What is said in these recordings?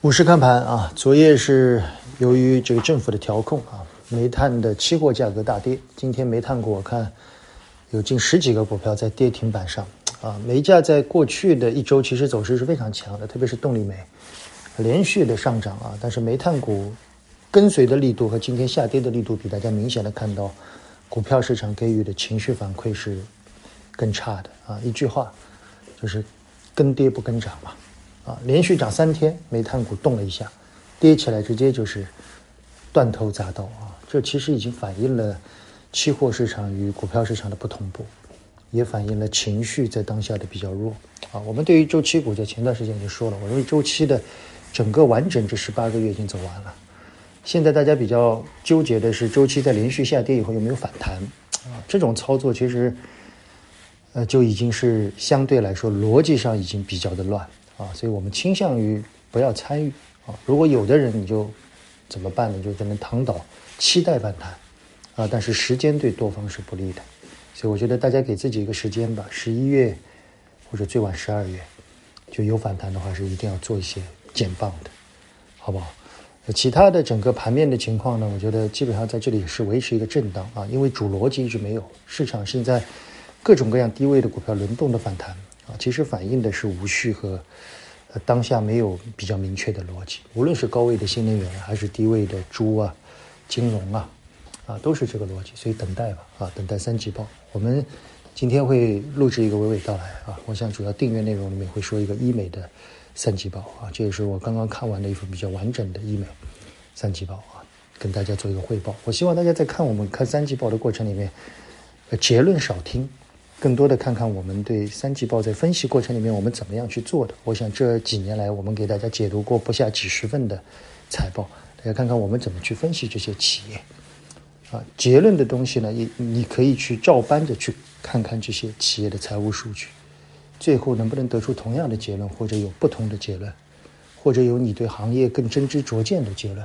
股市看盘啊，昨夜是由于这个政府的调控啊，煤炭的期货价格大跌。今天煤炭股我看有近十几个股票在跌停板上啊。煤价在过去的一周其实走势是非常强的，特别是动力煤连续的上涨啊。但是煤炭股跟随的力度和今天下跌的力度比大家明显的看到，股票市场给予的情绪反馈是更差的啊。一句话就是跟跌不跟涨嘛。啊，连续涨三天，煤炭股动了一下，跌起来直接就是断头铡刀啊！这其实已经反映了期货市场与股票市场的不同步，也反映了情绪在当下的比较弱啊。我们对于周期股在前段时间已经说了，我认为周期的整个完整这十八个月已经走完了。现在大家比较纠结的是，周期在连续下跌以后有没有反弹啊？这种操作其实呃就已经是相对来说逻辑上已经比较的乱。啊，所以我们倾向于不要参与啊。如果有的人你就怎么办呢？就只能躺倒，期待反弹啊。但是时间对多方是不利的，所以我觉得大家给自己一个时间吧，十一月或者最晚十二月就有反弹的话，是一定要做一些减磅的，好不好？其他的整个盘面的情况呢，我觉得基本上在这里是维持一个震荡啊，因为主逻辑一直没有，市场现在各种各样低位的股票轮动的反弹。啊，其实反映的是无序和呃当下没有比较明确的逻辑，无论是高位的新能源还是低位的猪啊、金融啊，啊都是这个逻辑，所以等待吧，啊等待三季报。我们今天会录制一个娓娓道来啊，我想主要订阅内容里面会说一个医美的三季报啊，这也是我刚刚看完的一份比较完整的医美三季报啊，跟大家做一个汇报。我希望大家在看我们看三季报的过程里面，呃结论少听。更多的看看我们对三季报在分析过程里面我们怎么样去做的。我想这几年来我们给大家解读过不下几十份的财报，大家看看我们怎么去分析这些企业。啊，结论的东西呢，你你可以去照搬着去看看这些企业的财务数据，最后能不能得出同样的结论，或者有不同的结论，或者有你对行业更真知灼见的结论，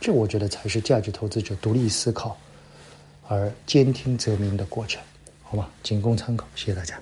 这我觉得才是价值投资者独立思考而兼听则明的过程。好吧，仅供参考，谢谢大家。